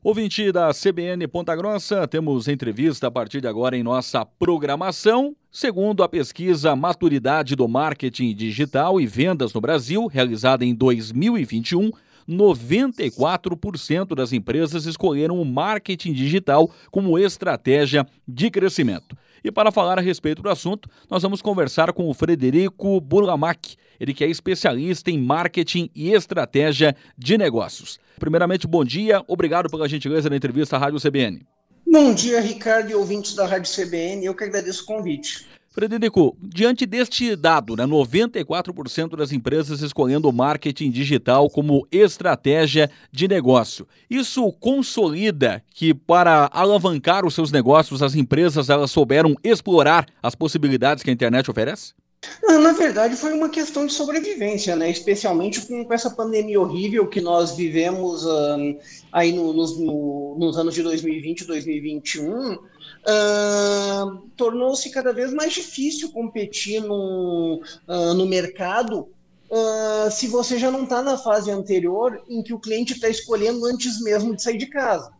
Ouvinte da CBN Ponta Grossa, temos entrevista a partir de agora em nossa programação. Segundo a pesquisa Maturidade do Marketing Digital e Vendas no Brasil, realizada em 2021, 94% das empresas escolheram o marketing digital como estratégia de crescimento. E para falar a respeito do assunto, nós vamos conversar com o Frederico Burlamac, ele que é especialista em marketing e estratégia de negócios. Primeiramente, bom dia, obrigado pela gentileza da entrevista à Rádio CBN. Bom dia, Ricardo e ouvintes da Rádio CBN, eu que agradeço o convite. Frederico, diante deste dado, né, 94% das empresas escolhendo o marketing digital como estratégia de negócio. Isso consolida que para alavancar os seus negócios, as empresas elas souberam explorar as possibilidades que a internet oferece? Na verdade, foi uma questão de sobrevivência, né? Especialmente com, essa pandemia horrível que nós vivemos aí no, nos, no, nos anos de 2020 e 2021. Uh, tornou-se cada vez mais difícil competir no, uh, no mercado uh, se você já não está na fase anterior em que o cliente está escolhendo antes mesmo de sair de casa.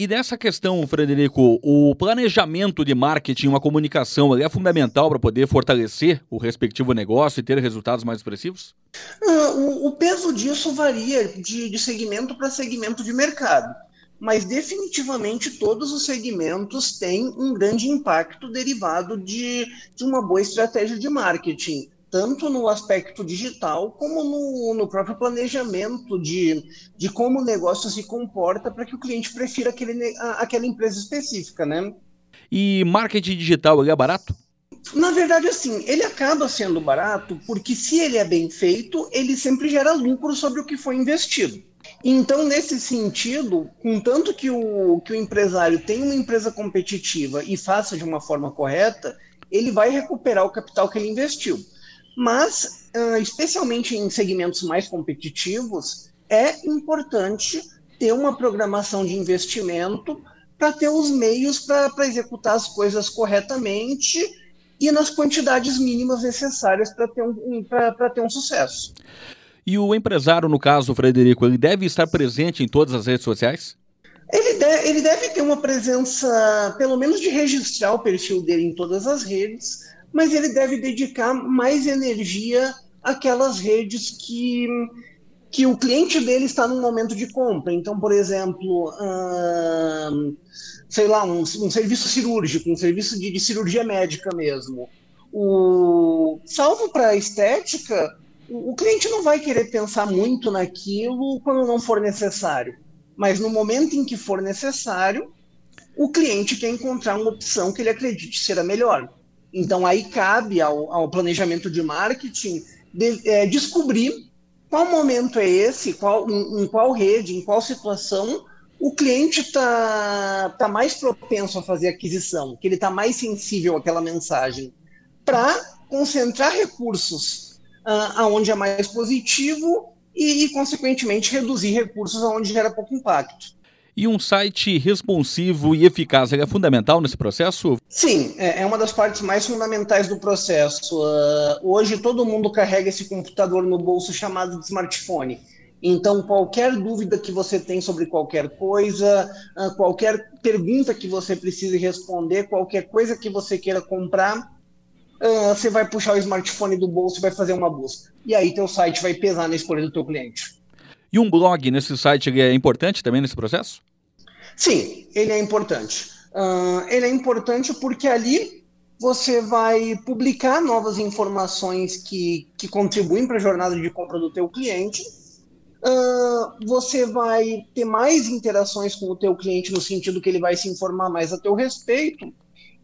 E nessa questão, Frederico, o planejamento de marketing, uma comunicação, é fundamental para poder fortalecer o respectivo negócio e ter resultados mais expressivos? Uh, o, o, peso disso varia de, de segmento para segmento de mercado, mas definitivamente todos os segmentos têm um grande impacto derivado de, de uma boa estratégia de marketing tanto no aspecto digital como no, no próprio planejamento de, de como o negócio se comporta para que o cliente prefira aquele, a, aquela empresa específica, né? E marketing digital é barato? Na verdade, assim, ele acaba sendo barato porque se ele é bem feito, ele sempre gera lucro sobre o que foi investido. Então, nesse sentido, contanto que o, que o empresário tenha uma empresa competitiva e faça de uma forma correta, ele vai recuperar o capital que ele investiu. Mas, uh, especialmente em segmentos mais competitivos, é importante ter uma programação de investimento para ter os meios para executar as coisas corretamente e nas quantidades mínimas necessárias para ter, um, ter um sucesso. E o empresário, no caso, Frederico, ele deve estar presente em todas as redes sociais? Ele, de, ele deve ter uma presença, pelo menos de registrar o perfil dele em todas as redes, mas ele deve dedicar mais energia àquelas redes que, que o cliente dele está no momento de compra. Então, por exemplo, hum, sei lá, um, um, serviço cirúrgico, um serviço de, de cirurgia médica mesmo. O, salvo para estética, o, o cliente não vai querer pensar muito naquilo quando não for necessário. Mas no momento em que for necessário, o cliente quer encontrar uma opção que ele acredite ser a melhor. Então, aí cabe ao, ao planejamento de marketing de, é, descobrir qual momento é esse, qual, em, em, qual rede, em qual situação o cliente está tá mais propenso a fazer aquisição, que ele está mais sensível àquela mensagem, para concentrar recursos uh, aonde é mais positivo e, e, consequentemente, reduzir recursos aonde gera pouco impacto. E um site responsivo e eficaz é fundamental nesse processo? Sim, é, é uma das partes mais fundamentais do processo. Uh, hoje todo mundo carrega esse computador no bolso chamado de smartphone. Então, qualquer dúvida que você tem sobre qualquer coisa, uh, qualquer pergunta que você precise responder, qualquer coisa que você queira comprar, uh, você vai puxar o smartphone do bolso e vai fazer uma busca. E aí teu site vai pesar na escolha do teu cliente. E um blog nesse site é importante também nesse processo? Sim, ele é importante. Uh, ele é importante porque ali você vai publicar novas informações que, que contribuem para a jornada de compra do teu cliente. Uh, você vai ter mais interações com o teu cliente no sentido que ele vai se informar mais a teu respeito.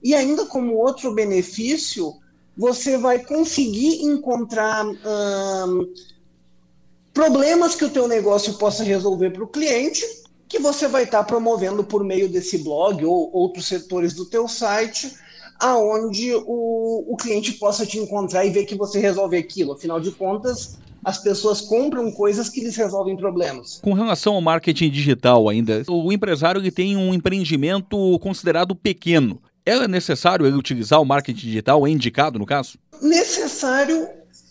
E ainda como outro benefício, você vai conseguir encontrar uh, problemas que o teu negócio possa resolver para o cliente que você vai estar tá promovendo por meio desse blog ou outros setores do teu site, aonde o, o cliente possa te encontrar e ver que você resolve aquilo. Afinal de contas, as pessoas compram coisas que lhes resolvem problemas. Com relação ao marketing digital ainda, o empresário ele tem um empreendimento considerado pequeno. É necessário ele utilizar o marketing digital? É indicado no caso? Necessário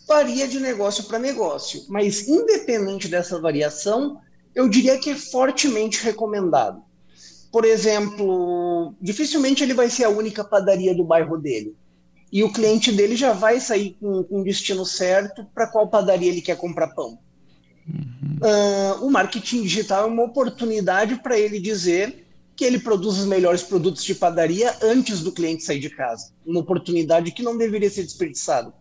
varia de negócio para negócio, mas independente dessa variação, eu diria que é fortemente recomendado. Por exemplo, dificilmente ele vai ser a única padaria do bairro dele. E o cliente dele já vai sair com, com o destino certo para qual padaria ele quer comprar pão. Uhum. Uh, o marketing digital é uma oportunidade para ele dizer que ele produz os melhores produtos de padaria antes do cliente sair de casa. Uma oportunidade que não deveria ser desperdiçada.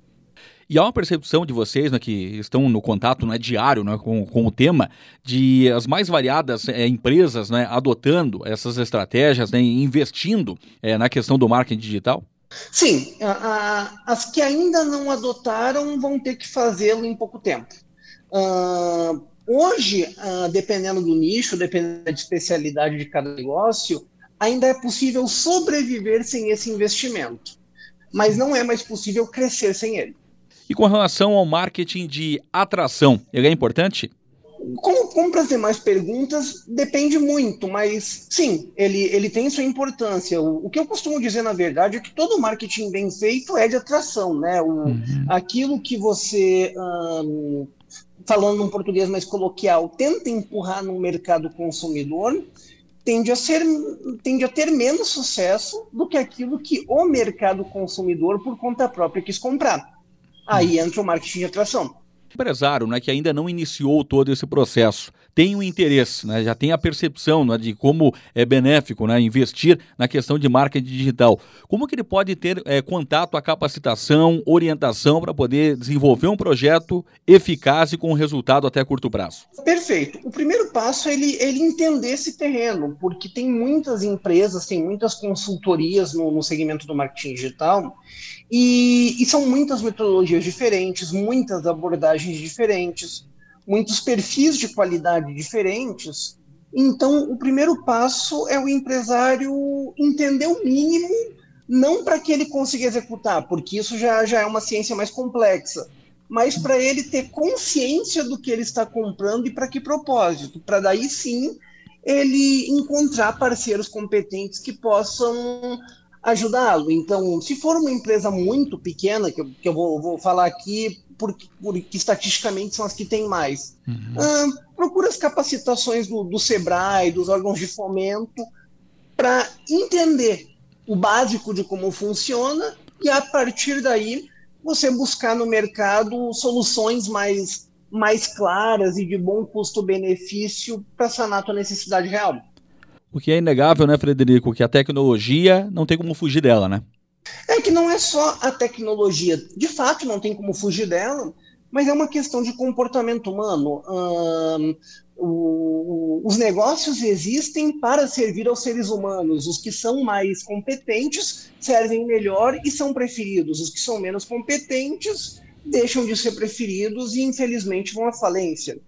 E há uma percepção de vocês, né, que estão no contato né, diário né, com, com o tema, de as mais variadas é, empresas né, adotando essas estratégias, né, investindo é, na questão do marketing digital? Sim, a, a, as que ainda não adotaram vão ter que fazê-lo em pouco tempo. Uh, hoje, uh, dependendo do nicho, dependendo da especialidade de cada negócio, ainda é possível sobreviver sem esse investimento, mas não é mais possível crescer sem ele. E com relação ao marketing de atração, ele é importante? Como, como para ter mais perguntas, depende muito, mas sim, ele, ele tem sua importância. O, o, que eu costumo dizer, na verdade, é que todo marketing bem feito é de atração, né? O, uhum. Aquilo que você, um, falando num português mais coloquial, tenta empurrar no mercado consumidor, tende a, ser, tende a ter menos sucesso do que aquilo que o mercado consumidor, por conta própria, quis comprar. Aí entra o marketing de atração empresário né, que ainda não iniciou todo esse processo tem o um interesse, né, já tem a percepção né, de como é benéfico né, investir na questão de marketing digital, como que ele pode ter é, contato, a capacitação, orientação para poder desenvolver um projeto eficaz e com resultado até curto prazo? Perfeito. O primeiro passo é ele, ele entender esse terreno, porque tem muitas empresas, tem muitas consultorias no, no segmento do marketing digital e, e são muitas metodologias diferentes, muitas abordagens diferentes, muitos perfis de qualidade diferentes. Então, o primeiro passo é o empresário entender o mínimo, não para que ele consiga executar, porque isso já, já é uma ciência mais complexa, mas para ele ter consciência do que ele está comprando e para que propósito, para daí sim ele encontrar parceiros competentes que possam ajudá-lo. Então, se for uma empresa muito pequena, que eu, que eu vou, vou falar aqui, porque, porque estatisticamente são as que têm mais, uhum. uh, procura as capacitações do, do SEBRAE, dos órgãos de fomento, para entender o básico de como funciona e, a partir daí, você buscar no mercado soluções mais, mais claras e de bom custo-benefício para sanar a tua necessidade real. O que é inegável, né, Frederico, que a tecnologia não tem como fugir dela, né? Que não é só a tecnologia, de fato não tem como fugir dela, mas é uma questão de comportamento humano. Hum, o, os negócios existem para servir aos seres humanos. Os que são mais competentes servem melhor e são preferidos. Os que são menos competentes deixam de ser preferidos e, infelizmente, vão à falência.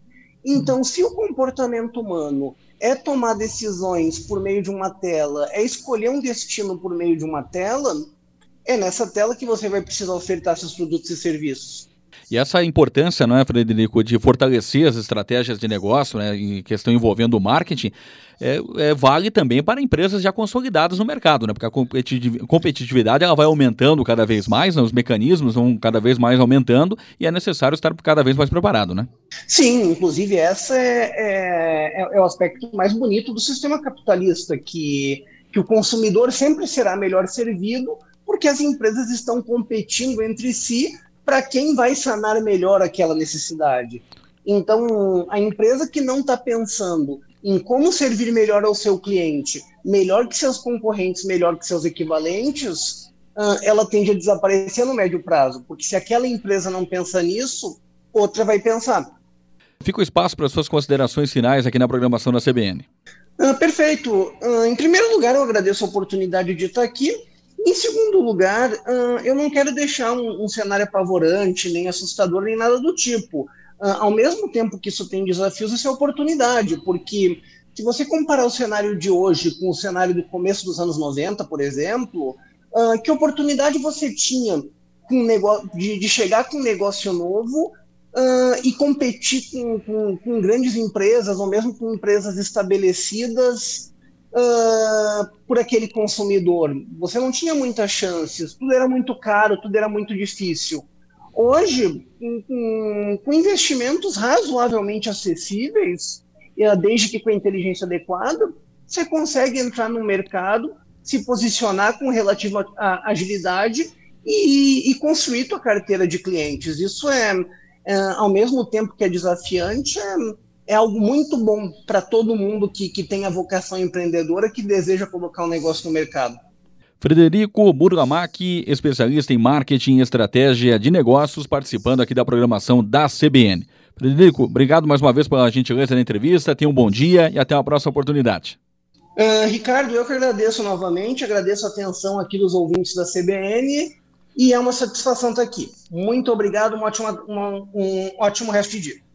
Então, se o comportamento humano é tomar decisões por meio de uma tela, é escolher um destino por meio de uma tela, é nessa tela que você vai precisar ofertar seus produtos e serviços. E essa importância, não é, Frederico, de fortalecer as estratégias de negócio, né, em questão envolvendo o marketing, é, é, vale também para empresas já consolidadas no mercado, né, porque a competitividade ela vai aumentando cada vez mais, né, os mecanismos vão cada vez mais aumentando e é necessário estar cada vez mais preparado, né? Sim, inclusive essa é, é, é, é o aspecto mais bonito do sistema capitalista, que, que o consumidor sempre será melhor servido porque as empresas estão competindo entre si para quem vai sanar melhor aquela necessidade. Então, a empresa que não está pensando em como servir melhor ao seu cliente, melhor que seus concorrentes, melhor que seus equivalentes, ela tende a desaparecer no médio prazo, porque se aquela empresa não pensa nisso, outra vai pensar. Fica o espaço para suas considerações finais aqui na programação da CBN. Ah, perfeito. Ah, em primeiro lugar, eu agradeço a oportunidade de estar aqui em segundo lugar, eu não quero deixar um, cenário apavorante, nem assustador, nem nada do tipo. Ao mesmo tempo que isso tem desafios, isso é oportunidade, porque se você comparar o cenário de hoje com o cenário do começo dos anos 90, por exemplo, que oportunidade você tinha de chegar com um negócio novo e competir com, com, com grandes empresas, ou mesmo com empresas estabelecidas uh, por aquele consumidor. Você não tinha muitas chances, tudo era muito caro, tudo era muito difícil. Hoje, com, investimentos razoavelmente acessíveis, desde que com a inteligência adequada, você consegue entrar no mercado, se posicionar com relativa agilidade e, e construir tua carteira de clientes. Isso é, é, ao mesmo tempo que é desafiante, é, é algo muito bom para todo mundo que, que tem a vocação empreendedora, que deseja colocar um negócio no mercado. Frederico Burgamac, especialista em marketing e estratégia de negócios, participando aqui da programação da CBN. Frederico, obrigado mais uma vez pela gentileza da entrevista, tenha um bom dia e até a próxima oportunidade. Uh, Ricardo, eu que agradeço novamente, agradeço a atenção aqui dos ouvintes da CBN e é uma satisfação estar aqui. Muito obrigado, uma ótima, uma, um ótimo resto de dia.